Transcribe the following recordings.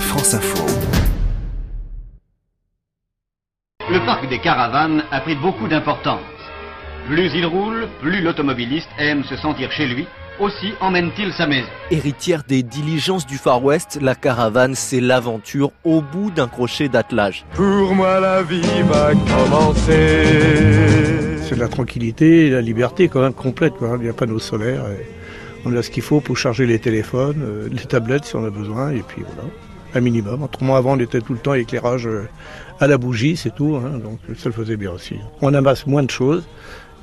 France Info. Le parc des caravanes a pris beaucoup d'importance. Plus il roule, plus l'automobiliste aime se sentir chez lui, aussi emmène-t-il sa maison. Héritière des diligences du Far West, la caravane, c'est l'aventure au bout d'un crochet d'attelage. Pour moi, la vie va commencer. C'est la tranquillité et la liberté quand même complète. Quoi. Il n'y a pas d'eau solaire. Et on a ce qu'il faut pour charger les téléphones, euh, les tablettes si on a besoin. Et puis voilà, un minimum. Autrement, avant, on était tout le temps éclairage euh, à la bougie, c'est tout. Hein. donc ça le faisait bien aussi. On amasse moins de choses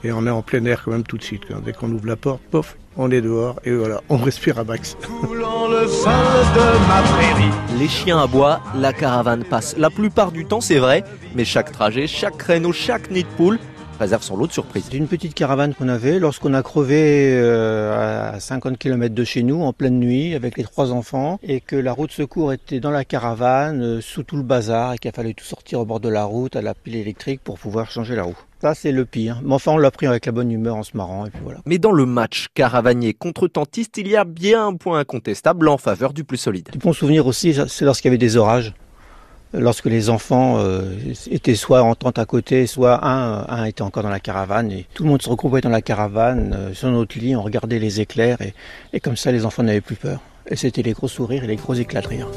et on est en plein air quand même tout de suite. Dès qu'on ouvre la porte, pof, on est dehors et voilà, on respire à max. le sein de ma prairie. Les chiens à bois, la caravane passe. La plupart du temps, c'est vrai, mais chaque trajet, chaque créneau, chaque nid de poule réserve son lot de surprises. C'est une petite caravane qu'on avait lorsqu'on a crevé euh, à 50 km de chez nous en pleine nuit avec les trois enfants et que la route secours était dans la caravane euh, sous tout le bazar et qu'il a fallu tout sortir au bord de la route à la pile électrique pour pouvoir changer la roue. Ça, c'est le pire. Mais enfin, on l'a pris avec la bonne humeur en se marrant, et puis voilà. Mais dans le match caravanier contre tentiste, il y a bien un point incontestable en faveur du plus solide. Du bon souvenir aussi, c'est lorsqu'il y avait des orages lorsque les enfants euh, étaient soit en tente à côté, soit un, un était encore dans la caravane. Et tout le monde se regroupait dans la caravane, euh, sur notre lit, on regardait les éclairs et, et comme ça les enfants n'avaient plus peur. Et c'était les gros sourires et les gros éclats de rire.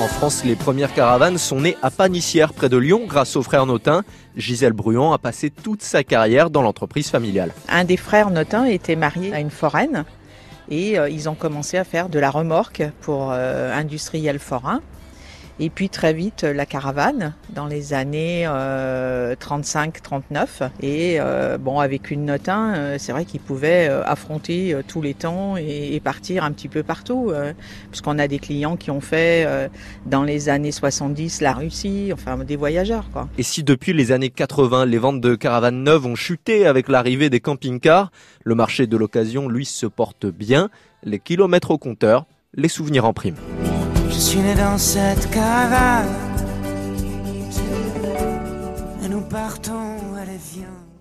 En France, les premières caravanes sont nées à Panissière, près de Lyon, grâce au frère Notin. Gisèle Bruant a passé toute sa carrière dans l'entreprise familiale. Un des frères Notin était marié à une foraine et euh, ils ont commencé à faire de la remorque pour euh, industriel forain. Et puis très vite la caravane dans les années euh, 35-39. Et euh, bon, avec une note 1, euh, c'est vrai qu'ils pouvaient euh, affronter euh, tous les temps et, partir un petit peu partout. puisqu'on a des clients qui ont fait dans les années 70 la Russie, enfin des voyageurs. Et si depuis les années 80, les ventes de caravanes neuves ont chuté avec l'arrivée des camping-cars, le marché de l'occasion, lui, se porte bien. Les kilomètres au compteur, les souvenirs en prime. Je suis né dans cette caravane et nous partons la viande.